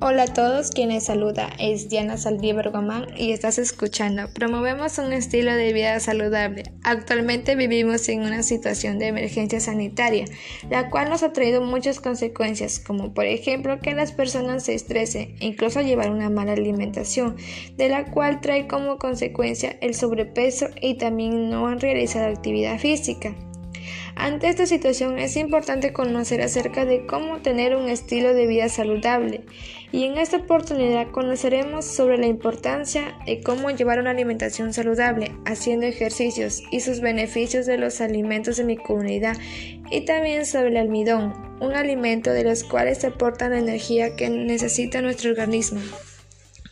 Hola a todos, quienes saluda es Diana Saldívar Gomán y estás escuchando. Promovemos un estilo de vida saludable. Actualmente vivimos en una situación de emergencia sanitaria, la cual nos ha traído muchas consecuencias, como por ejemplo que las personas se estresen e incluso llevar una mala alimentación, de la cual trae como consecuencia el sobrepeso y también no han realizado actividad física. Ante esta situación es importante conocer acerca de cómo tener un estilo de vida saludable y en esta oportunidad conoceremos sobre la importancia de cómo llevar una alimentación saludable haciendo ejercicios y sus beneficios de los alimentos de mi comunidad y también sobre el almidón, un alimento de los cuales se aporta la energía que necesita nuestro organismo.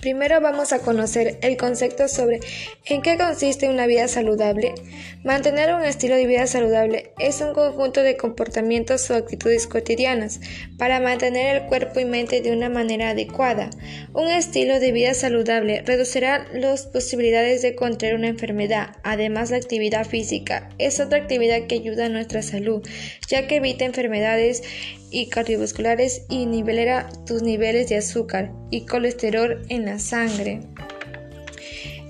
Primero vamos a conocer el concepto sobre en qué consiste una vida saludable. Mantener un estilo de vida saludable es un conjunto de comportamientos o actitudes cotidianas para mantener el cuerpo y mente de una manera adecuada. Un estilo de vida saludable reducirá las posibilidades de contraer una enfermedad. Además, la actividad física es otra actividad que ayuda a nuestra salud, ya que evita enfermedades y cardiovasculares y nivelera tus niveles de azúcar y colesterol en sangre.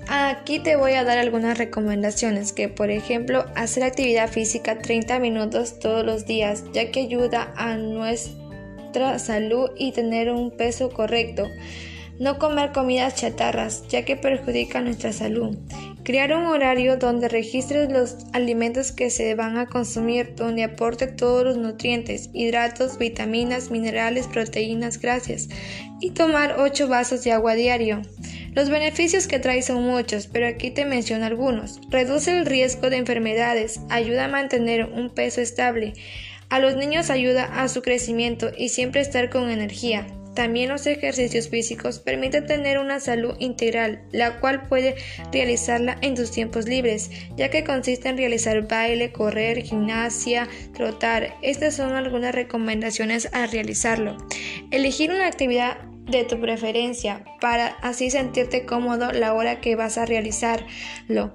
Aquí te voy a dar algunas recomendaciones que por ejemplo hacer actividad física 30 minutos todos los días ya que ayuda a nuestra salud y tener un peso correcto. No comer comidas chatarras ya que perjudica nuestra salud. Crear un horario donde registres los alimentos que se van a consumir, donde aporte todos los nutrientes, hidratos, vitaminas, minerales, proteínas, grasas y tomar 8 vasos de agua diario. Los beneficios que trae son muchos, pero aquí te menciono algunos. Reduce el riesgo de enfermedades, ayuda a mantener un peso estable, a los niños ayuda a su crecimiento y siempre estar con energía. También los ejercicios físicos permiten tener una salud integral, la cual puede realizarla en tus tiempos libres, ya que consiste en realizar baile, correr, gimnasia, trotar. Estas son algunas recomendaciones a realizarlo. Elegir una actividad de tu preferencia para así sentirte cómodo la hora que vas a realizarlo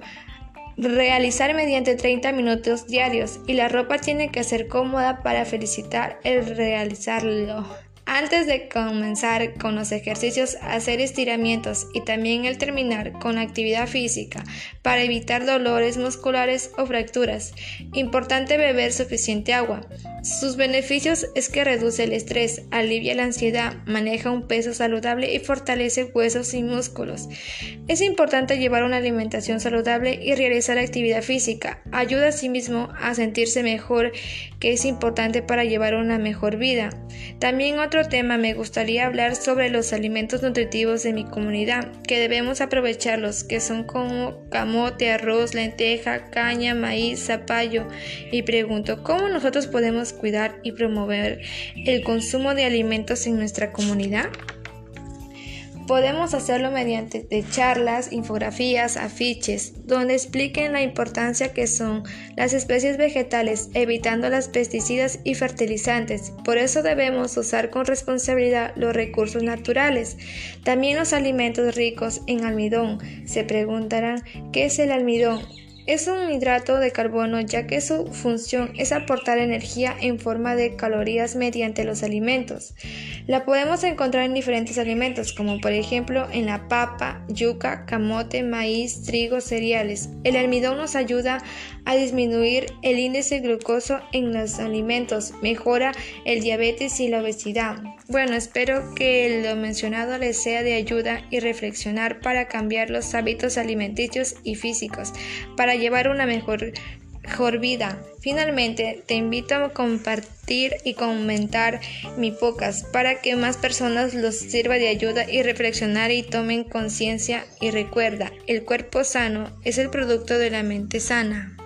realizar mediante 30 minutos diarios y la ropa tiene que ser cómoda para felicitar el realizarlo. Antes de comenzar con los ejercicios, hacer estiramientos y también el terminar con actividad física para evitar dolores musculares o fracturas. Importante beber suficiente agua. Sus beneficios es que reduce el estrés, alivia la ansiedad, maneja un peso saludable y fortalece huesos y músculos. Es importante llevar una alimentación saludable y realizar actividad física. Ayuda a sí mismo a sentirse mejor, que es importante para llevar una mejor vida. También otro tema me gustaría hablar sobre los alimentos nutritivos de mi comunidad, que debemos aprovecharlos, que son como camote, arroz, lenteja, caña, maíz, zapallo. Y pregunto, ¿cómo nosotros podemos cuidar y promover el consumo de alimentos en nuestra comunidad? Podemos hacerlo mediante charlas, infografías, afiches, donde expliquen la importancia que son las especies vegetales, evitando las pesticidas y fertilizantes. Por eso debemos usar con responsabilidad los recursos naturales. También los alimentos ricos en almidón. Se preguntarán, ¿qué es el almidón? Es un hidrato de carbono ya que su función es aportar energía en forma de calorías mediante los alimentos. La podemos encontrar en diferentes alimentos como por ejemplo en la papa, yuca, camote, maíz, trigo, cereales. El almidón nos ayuda a disminuir el índice glucoso en los alimentos, mejora el diabetes y la obesidad. Bueno, espero que lo mencionado les sea de ayuda y reflexionar para cambiar los hábitos alimenticios y físicos, para llevar una mejor, vida. Finalmente, te invito a compartir y comentar mi podcast para que más personas los sirva de ayuda y reflexionar y tomen conciencia y recuerda, el cuerpo sano es el producto de la mente sana.